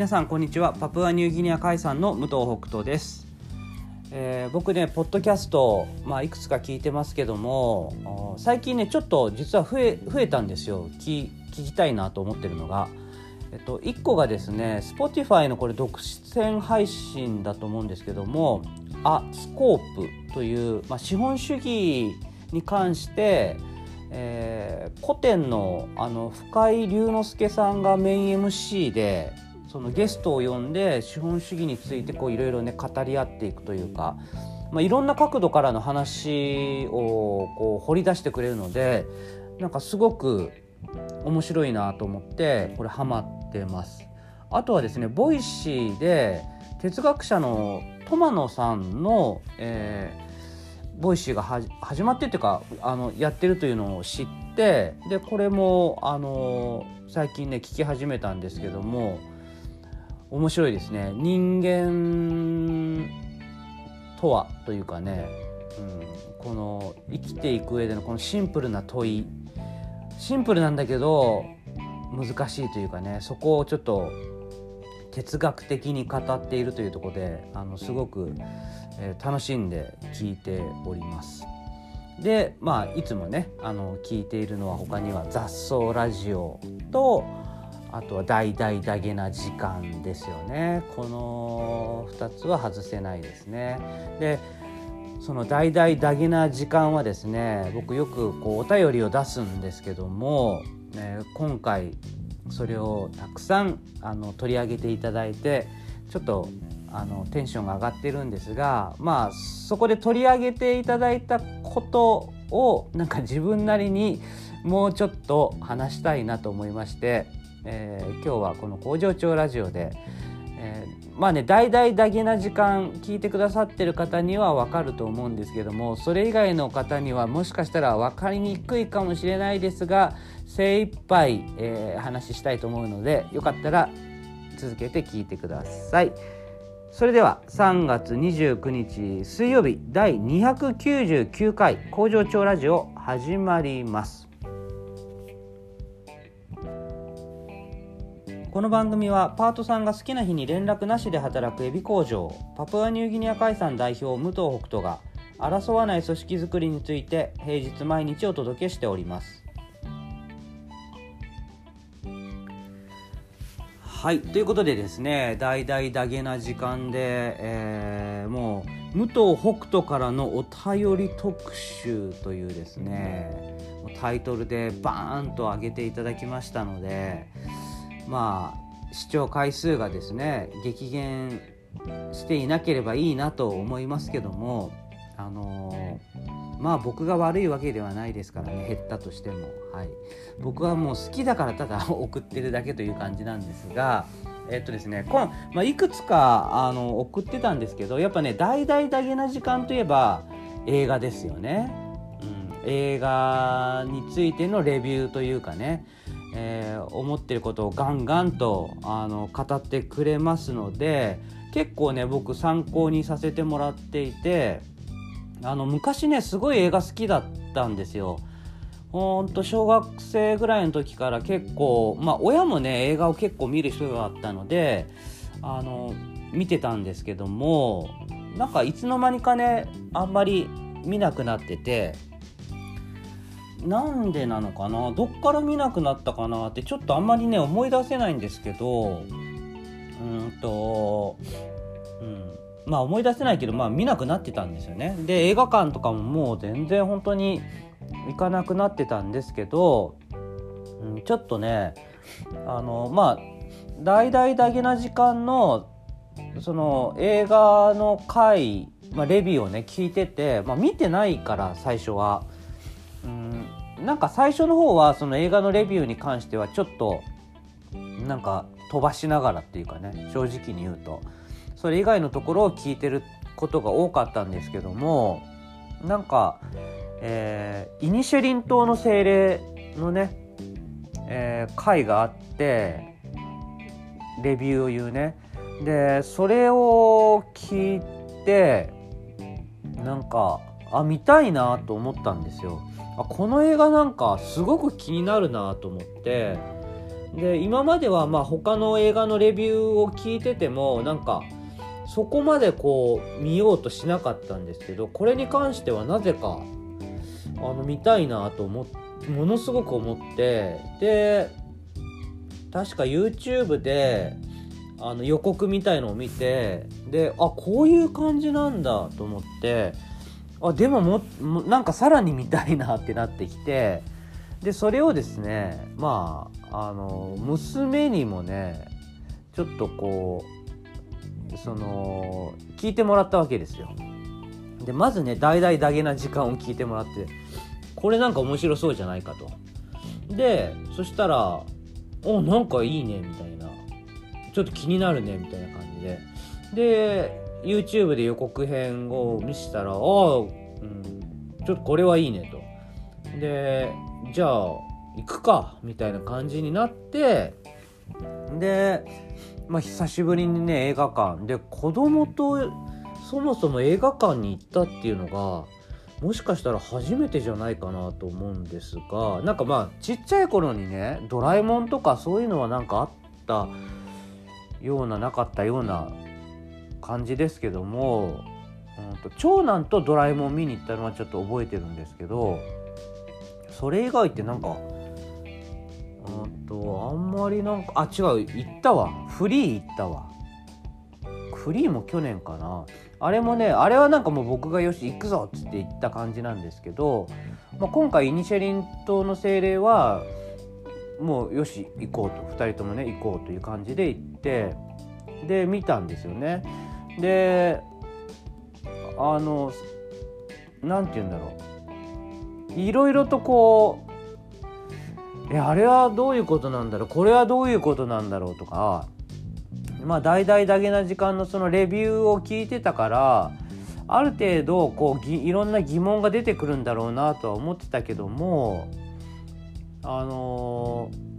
皆さんこんにちは。パプアニューギニア海産の武藤北斗です、えー僕ねポッドキャスト、まあ、いくつか聞いてますけども最近ねちょっと実は増え増えたんですよ。聞聞きたいなと思ってるのが、えっと、1個がですね Spotify のこれ独占配信だと思うんですけども「アスコープ」という、まあ、資本主義に関してえー古典のあの深井龍之介さんがメイン MC でそのゲストを呼んで資本主義についていろいろね語り合っていくというか、まあ、いろんな角度からの話をこう掘り出してくれるのでなんかすごく面白いなと思ってこれハマってます。あとはですねボイシーで哲学者の友野さんの、えーボイシーがはじ始まってっていうかあのやってるというのを知ってでこれもあの最近ね聞き始めたんですけども面白いですね人間とはというかね、うん、この生きていく上でのこのシンプルな問いシンプルなんだけど難しいというかねそこをちょっと哲学的に語っているというところであのすごく、えー楽しんで聞いております。でまあいつもねあの聞いているのは他には雑草ラジオとあとは大々だげな時間ですよねこの2つは外せないですね。でその大々だげな時間はですね僕よくこうお便りを出すんですけども、ね今回それをたくさんあの取り上げていただいてちょっとあのテンションが上がってるんですがまあそこで取り上げていただいたことをなんか自分なりにもうちょっと話したいなと思いまして、えー今日はこの工場長ラジオで、えーまあね大々だけな時間聞いてくださってる方には分かると思うんですけどもそれ以外の方にはもしかしたら分かりにくいかもしれないですが精一杯、えー話したいと思うのでよかったら続けて聞いてください。それでは3月29日水曜日第299回工場長ラジオ始まりますこの番組はパートさんが好きな日に連絡なしで働くエビ工場パプアニューギニア海産代表武藤北斗が争わない組織づくりについて平日毎日お届けしております。はいということでですね大々だげな時間で、えーもう武藤北斗からのお便り特集というですねタイトルでバーンと上げていただきましたのでまあ視聴回数がですね激減していなければいいなと思いますけどもあのーまあ僕が悪いわけではないですからね減ったとしても、はい、僕はもう好きだからただ 送ってるだけという感じなんですがえっとですねこん、まあ、いくつかあの送ってたんですけどやっぱね大々だけな時間といえば映画ですよね、うん、映画についてのレビューというかね。えー思ってることをガンガンとあの語ってくれますので結構ね僕参考にさせてもらっていてあの昔ねすごい映画好きだったんですよ。ほんと小学生ぐらいの時から結構まあ親もね映画を結構見る人だったのであの見てたんですけどもなんかいつの間にかねあんまり見なくなっててなんでなのかな？どっから見なくなったかなってちょっとあんまりね思い出せないんですけどうんと、うん、まあ思い出せないけどまあ見なくなってたんですよね。で映画館とかももう全然本当に行かなくなってたんですけど、うん、ちょっとねあのまあ大々だけな時間のその映画の回、まあ、レビューをね聞いてて、まあ、見てないから最初は。なんか最初の方はその映画のレビューに関してはちょっとなんか飛ばしながらっていうかね正直に言うと。それ以外のところを聞いてることが多かったんですけどもなんか、えーイニシェリン島の精霊のね、えー回があってレビューを言うね。でそれを聞いてなんかあ見たいなと思ったんですよ。あこの映画なんかすごく気になるなと思って。で今まではまあ他の映画のレビューを聞いててもなんかそこまでこう見ようとしなかったんですけどこれに関してはなぜかあの見たいなと思ものすごく思ってで確か YouTube であの予告みたいのを見てであこういう感じなんだと思ってあでもももなんかさらに見たいなってなってきてでそれをですねまああの娘にもねちょっとこうその聞いてもらったわけですよ。でまずね大々だげな時間を聞いてもらってこれなんか面白そうじゃないかと。でそしたら「おなんかいいね」みたいな「ちょっと気になるね」みたいな感じでで YouTube で予告編を見せたら「ああ、うん、ちょっとこれはいいね」と。でじゃあ行くかみたいな感じになってで、まあ、久しぶりにね映画館で子供とそもそも映画館に行ったっていうのがもしかしたら初めてじゃないかなと思うんですがなんかまあちっちゃい頃にね「ドラえもん」とかそういうのはなんかあったようななかったような感じですけども、うんと、長男とドラえもん見に行ったのはちょっと覚えてるんですけどそれ以外ってなんかうんとあんまりなんかあ違う行ったわ。フリー行ったわ。フリーも去年かな。あれもねあれはなんかもう僕がよし行くぞっつって行った感じなんですけど、まあ、今回イニシェリン島の精霊はもうよし行こうと。2人ともね行こうという感じで行ってで見たんですよね。であの何て言うんだろう。いろいろとこうえあれはどういうことなんだろう。これはどういうことなんだろうとかまあ大々だけな時間のそのレビューを聞いてたからある程度こういろんな疑問が出てくるんだろうなとは思ってたけどもあのー、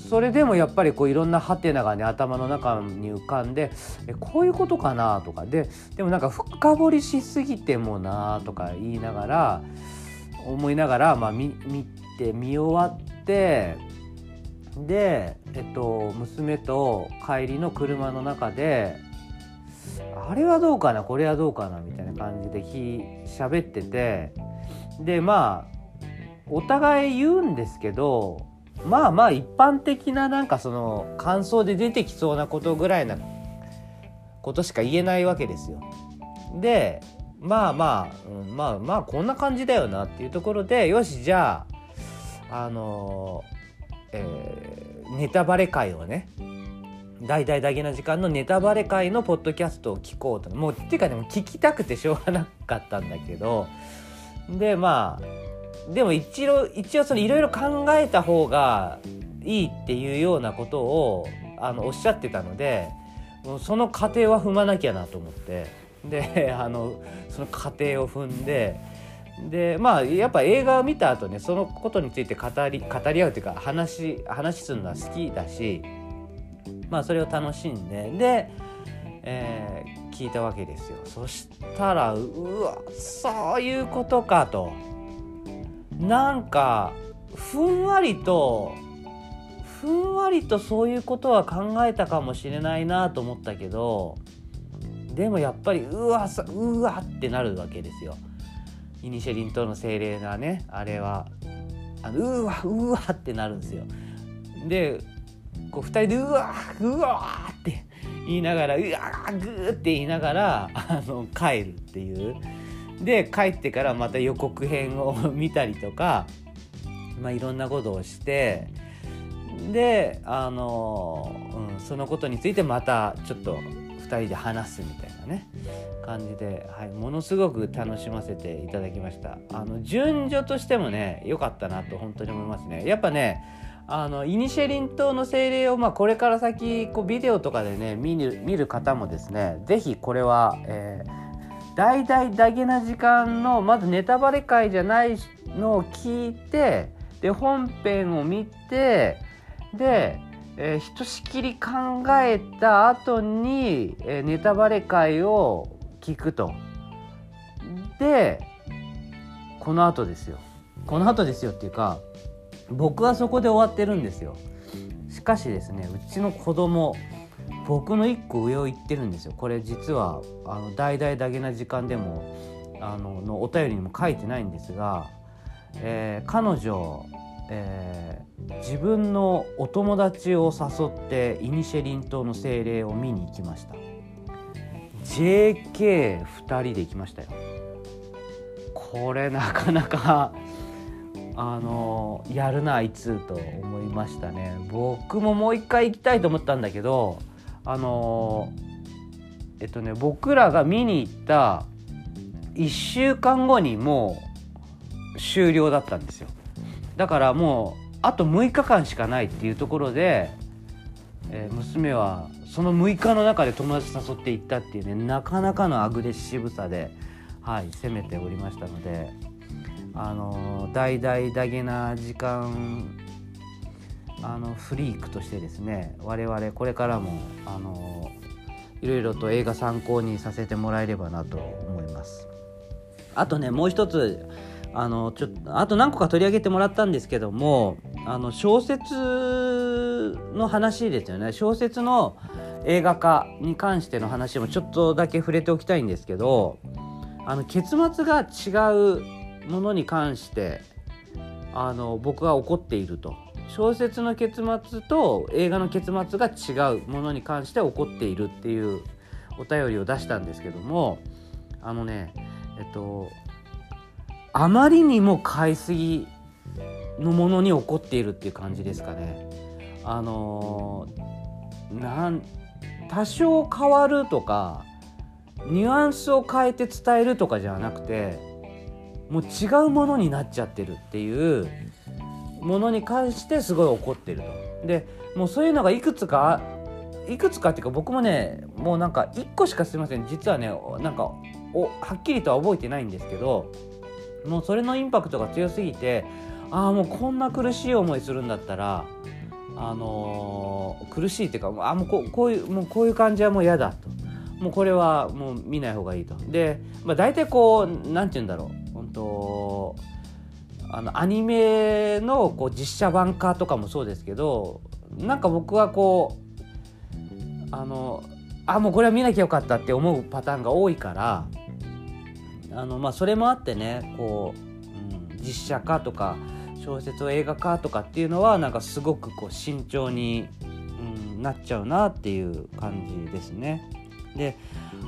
それでもやっぱりこういろんなハテナがね頭の中に浮かんでえこういうことかなとか。ででもなんか深掘りしすぎてもなとか言いながら思いながら、まあ、見見て見終わってで、えっと、娘と帰りの車の中であれはどうかなこれはどうかなみたいな感じでひ喋ってて。でまあお互い言うんですけどまあまあ一般的ななんかその感想で出てきそうなことぐらいなことしか言えないわけですよ。でまあまあ、うん、まあまあこんな感じだよなっていうところでよしじゃああのえー、ネタバレ会をね大々だけな時間のネタバレ会のポッドキャストを聞こうともうっていうかでも聞きたくてしょうがなかったんだけどでまあでも一応一応そのいろいろ考えた方がいいっていうようなことをあのおっしゃってたのでその過程は踏まなきゃなと思って。であのその過程を踏んででまあやっぱ映画を見た後ねそのことについて語り語り合うというか話話するのは好きだしまあそれを楽しんでで、えー、聞いたわけですよ。そしたらうわそういうことかと。なんかふんわりとふんわりとそういうことは考えたかもしれないなと思ったけどでもやっぱりうわうわってなるわけですよ。イニシェリン島の精霊がねあれはあのうわうわってなるんですよ。でこう2人でうわうわって言いながらうわグーって言いながらあの帰るっていう。で帰ってからまた予告編を 見たりとか、まあ、いろんなことをしてであの、うん、そのことについてまたちょっと2人で話すみたいなね感じで、はい、ものすごく楽しませていただきました。あの順序としてもね良かったなと本当に思いますね。やっぱねあのイニシェリン島の精霊を、まあ、これから先こうビデオとかでね見る見る方もですね是非これは、えー、大々だけな時間のまずネタバレ会じゃないのを聞いてで本編を見てでえー、ひとしきり考えた後に、えー、ネタバレ会を聞くと。でこの後ですよこの後ですよっていうか僕はそこで終わってるんですよしかしですねうちの子供僕の1個上を言ってるんですよ。これ実はあの大々だけな時間でもあののお便りにも書いてないんですが、えー、彼女、えー、自分のお友達を誘ってイニシェリン島の精霊を見に行きました。JK2 人で行きましたよ。これなかなかあのやるなあいつと思いましたね。僕ももう一回行きたいと思ったんだけどあのえっとね僕らが見に行った1週間後にもう終了だったんですよ。だからもうあと6日間しかないっていうところで、えー、娘はその6日の中で友達誘って行ったっていうねなかなかのアグレッシブさで、はい、攻めておりましたのであの大々だげな時間あのフリークとしてですね我々これからもあのいろいろと映画参考にさせてもらえればなと思います。あとねもう一つあのちょあと何個か取り上げてもらったんですけどもあの小説の話ですよね小説の映画化に関しての話もちょっとだけ触れておきたいんですけどあの結末が違うものに関してあの僕は怒っていると小説の結末と映画の結末が違うものに関して怒っているっていうお便りを出したんですけどもあのねえっとあまりにも買いすぎのものに起こっているっていう感じですかね。あのなん多少変わるとかニュアンスを変えて伝えるとかじゃなくてもう違うものになっちゃってるっていうものに関してすごい怒ってると。でもうそういうのがいくつかいくつかっていうか僕もねもうなんか1個しかすいません。実はねなんかおはっきりとは覚えてないんですけどもうそれのインパクトが強すぎてああもうこんな苦しい思いするんだったらあのー、苦しいっていうかあもうここういうもうこういう感じはもう嫌だと。もうこれはもう見ない方がいいと。で、まあ、大体こうなんて言うんだろう。本当あのアニメのこう実写版化とかもそうですけどなんか僕はこうあのあもうこれは見なきゃよかったって思うパターンが多いからあの、まあ、それもあってねこう、うん、実写化とか小説を映画化とかっていうのはなんかすごくこう慎重に、うん、なっちゃうなっていう感じですね。で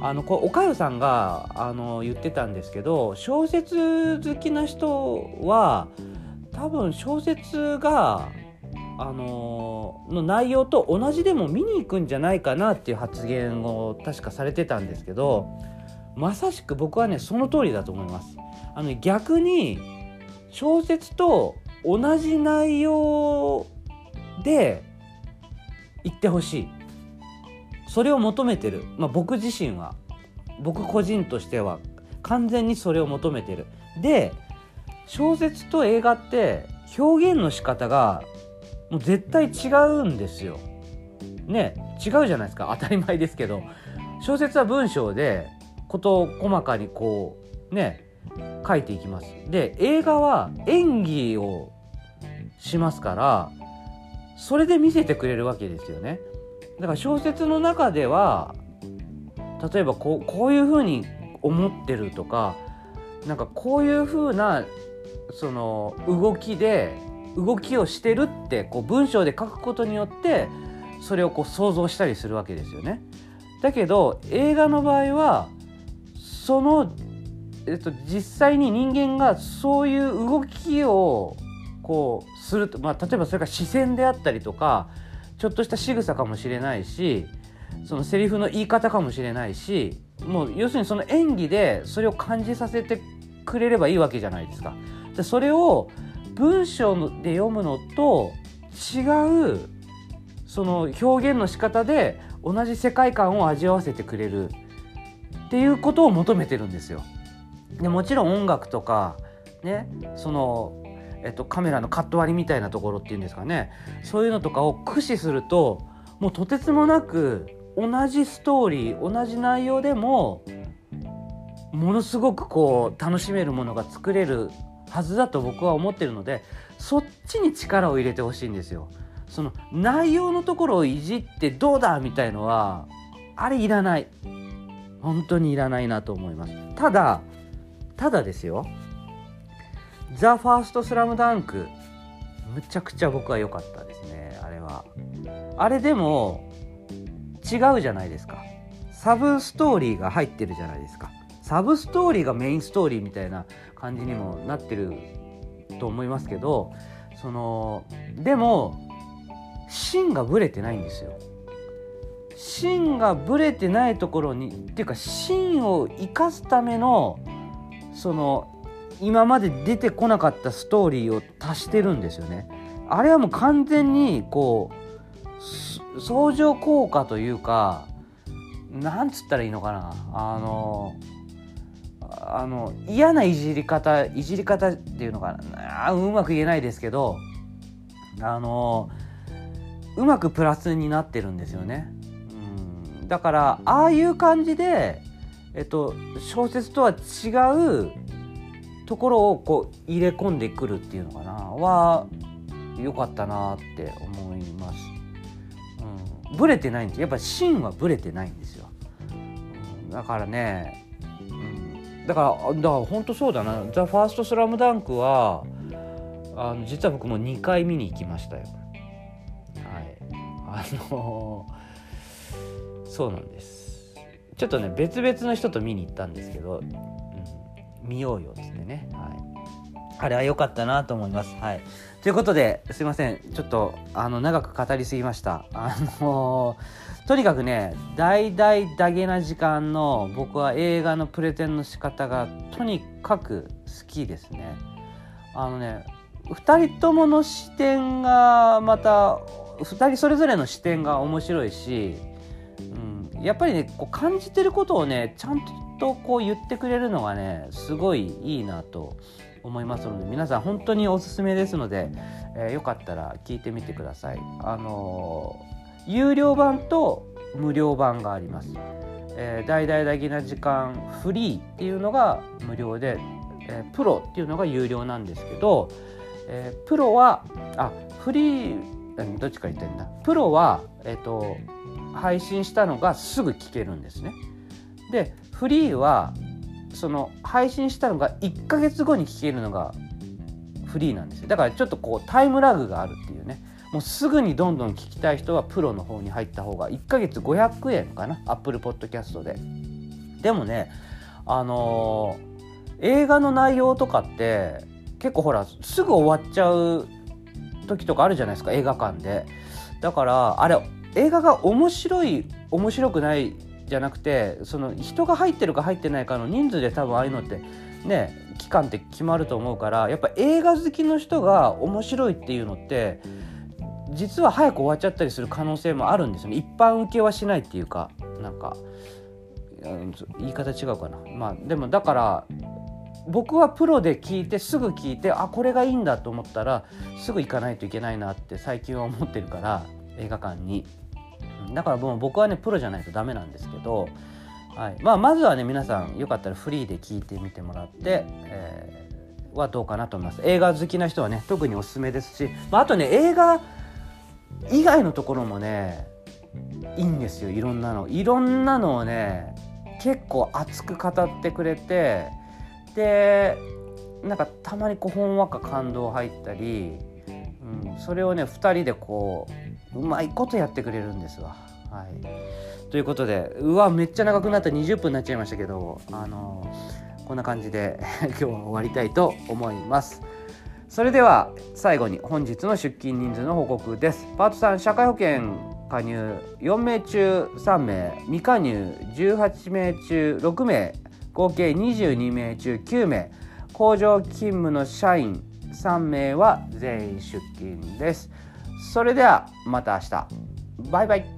あのこおかゆさんがあの言ってたんですけど小説好きな人は多分小説があのの内容と同じでも見に行くんじゃないかなっていう発言を確かされてたんですけどまさしく僕はねその通りだと思います。あの逆に小説と同じ内容で言ってほしいそれを求めてる、まあ、僕自身は僕個人としては完全にそれを求めてるで小説と映画って表現の仕方がもう絶対違うんですよ。ね違うじゃないですか当たり前ですけど小説は文章で事細かにこうね書いていきます。で映画は演技をしますからそれで見せてくれるわけですよね。だから小説の中では例えばこうこういうふうに思ってるとかなんかこういうふうなその動きで動きをしてるってこう文章で書くことによってそれをこう想像したりするわけですよね。だけど映画の場合はその、えっと、実際に人間がそういう動きをこうすると、まあ、例えばそれが視線であったりとかちょっとした仕草かもしれないしそのセリフの言い方かもしれないしもう要するにその演技でそれを感じさせてくれればいいわけじゃないですか。でそれを文章で読むのと違うその表現の仕方で同じ世界観を味わわせてくれるっていうことを求めてるんですよ。でもちろん音楽とかねその、えっと、カメラのカット割りみたいなところっていうんですかね。そういうのとかを駆使するともうとてつもなく同じストーリー同じ内容でもものすごくこう楽しめるものが作れるはずだと僕は思ってるのでそっちに力を入れてほしいんですよ。その内容のところをいじってどうだみたいのはあれいらない。本当にいらないなと思います。ただただですよ「ザ・ファーストスラムダンクむちゃくちゃ僕は良かったですねあれは。あれでも違うじゃないですか。サブストーリーが入ってるじゃないですか。サブストーリーがメインストーリーみたいな感じにもなってると思いますけどそのでも芯がぶれてないんですよ。芯がぶれてないところにっていうか芯を生かすためのその今まで出てこなかったストーリーを足してるんですよね。あれはもう完全にこう相乗効果というかなんつったらいいのかな。あのあの嫌ないじり方いじり方っていうのかな。うまく言えないですけどあのうまくプラスになってるんですよね。うん、だからああいう感じで、えっと、小説とは違うところをこう入れ込んでくるっていうのかな。は良かったなって思います。うん、ブレてないんです。やっぱ芯はブレてないんですよ。だからね、うん、だからだから本当そうだな「ザ・ファーストスラムダンクはあの実は僕も2回見に行きましたよ。はい。あのー、そうなんです。ちょっとね別々の人と見に行ったんですけど、見ようよっつってね、はい、あれは良かったなと思います。はい、ということですいませんちょっとあの長く語りすぎました。あのー、とにかくね大々だげな時間の僕は映画のプレゼンの仕方がとにかく好きですね。あのね2人ともの視点がまた2人それぞれの視点が面白いし、うん、やっぱりねこう感じてることをねちゃんととこう言ってくれるのがねすごいいいなと思いますので皆さん本当におすすめですので、えー、よかったら聞いてみてください。あのー、有料版と無料版があります。えー、大々だけな時間フリーっていうのが無料で、えー、プロっていうのが有料なんですけど、えー、プロはあフリーどっちか言ってんだプロは、えっと、配信したのがすぐ聞けるんですね。でフリーはその配信したのが1ヶ月後に聞けるのがフリーなんですよ。だからちょっとこうタイムラグがあるっていうね。もうすぐにどんどん聞きたい人はプロの方に入った方が1ヶ月500円かな。アップルポッドキャストで。でもねあのー、映画の内容とかって結構ほらすぐ終わっちゃう時とかあるじゃないですか。映画館で。だからあれ映画が面白い面白くないじゃなくてその人が入ってるか入ってないかの人数で多分ああいうのってね期間って決まると思うからやっぱ映画好きの人が面白いっていうのって実は早く終わっちゃったりする可能性もあるんですよね。一般受けはしないっていうかなんか言い方違うかな。まあでもだから僕はプロで聞いてすぐ聞いてあこれがいいんだと思ったらすぐ行かないといけないなって最近は思ってるから映画館に。だからもう僕はねプロじゃないとダメなんですけど、はい。まあ、まずはね皆さんよかったらフリーで聞いてみてもらって、えー、はどうかなと思います。映画好きな人はね特におすすめですし、まあ、あとね映画以外のところもねいいんですよ。いろんなの。いろんなのをね結構熱く語ってくれてでなんかたまにこうほんわか感動入ったり、うん、それをね2人でこううまいことやってくれるんですわ。はい、ということでうわめっちゃ長くなった20分になっちゃいましたけどあのこんな感じで 今日は終わりたいと思います。それでは最後に本日の出勤人数の報告です。パート3社会保険加入4名中3名未加入18名中6名合計22名中9名工場勤務の社員3名は全員出勤ですそれではまた明日。バイバイ。